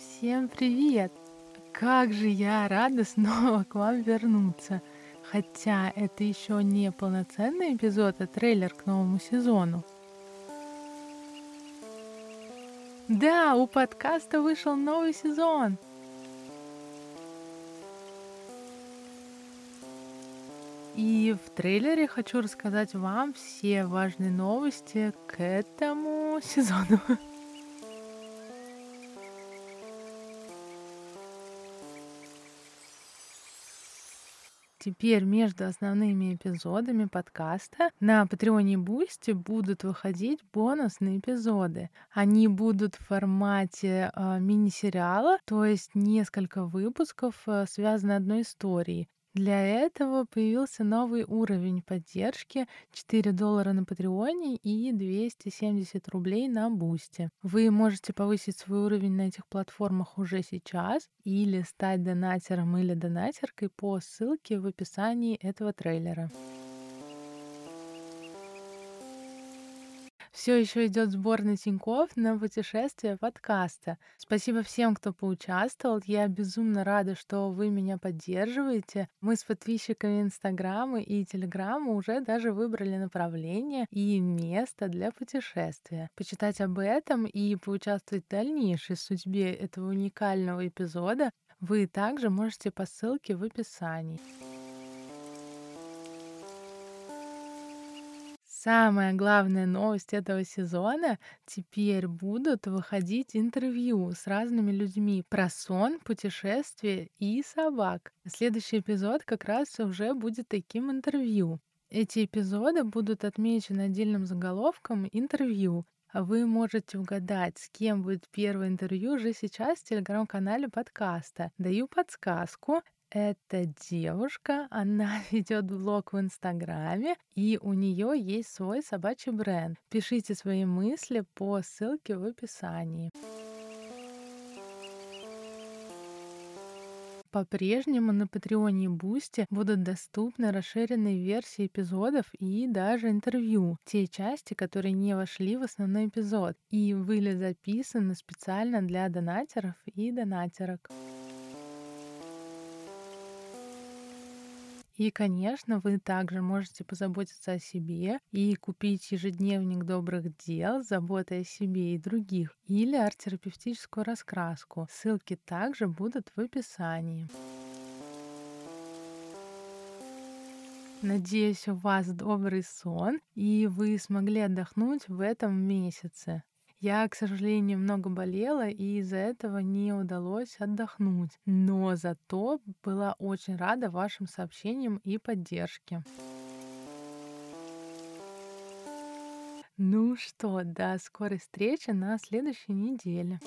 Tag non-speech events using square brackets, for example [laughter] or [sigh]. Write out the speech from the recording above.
Всем привет! Как же я рада снова к вам вернуться. Хотя это еще не полноценный эпизод, а трейлер к новому сезону. Да, у подкаста вышел новый сезон. И в трейлере хочу рассказать вам все важные новости к этому [laughs] сезону. Теперь между основными эпизодами подкаста на Патреоне Boosty будут выходить бонусные эпизоды. Они будут в формате э, мини-сериала, то есть несколько выпусков э, связаны одной историей. Для этого появился новый уровень поддержки 4 доллара на Патреоне и 270 рублей на Boosty. Вы можете повысить свой уровень на этих платформах уже сейчас или стать донатером или донатеркой по ссылке в описании этого трейлера. Все еще идет сбор на Тинькофф на путешествие подкаста. Спасибо всем, кто поучаствовал. Я безумно рада, что вы меня поддерживаете. Мы с подписчиками Инстаграма и Телеграма уже даже выбрали направление и место для путешествия. Почитать об этом и поучаствовать в дальнейшей судьбе этого уникального эпизода вы также можете по ссылке в описании. Самая главная новость этого сезона — теперь будут выходить интервью с разными людьми про сон, путешествия и собак. Следующий эпизод как раз уже будет таким интервью. Эти эпизоды будут отмечены отдельным заголовком «Интервью». Вы можете угадать, с кем будет первое интервью уже сейчас в телеграм-канале подкаста. Даю подсказку. Это девушка, она [laughs] ведет блог в Инстаграме, и у нее есть свой собачий бренд. Пишите свои мысли по ссылке в описании. По-прежнему на Патреоне и Бусте будут доступны расширенные версии эпизодов и даже интервью, те части, которые не вошли в основной эпизод, и были записаны специально для донатеров и донатерок. И, конечно, вы также можете позаботиться о себе и купить ежедневник добрых дел, заботы о себе и других, или арт-терапевтическую раскраску. Ссылки также будут в описании. Надеюсь, у вас добрый сон, и вы смогли отдохнуть в этом месяце. Я, к сожалению, много болела, и из-за этого не удалось отдохнуть. Но зато была очень рада вашим сообщениям и поддержке. Ну что, до скорой встречи на следующей неделе.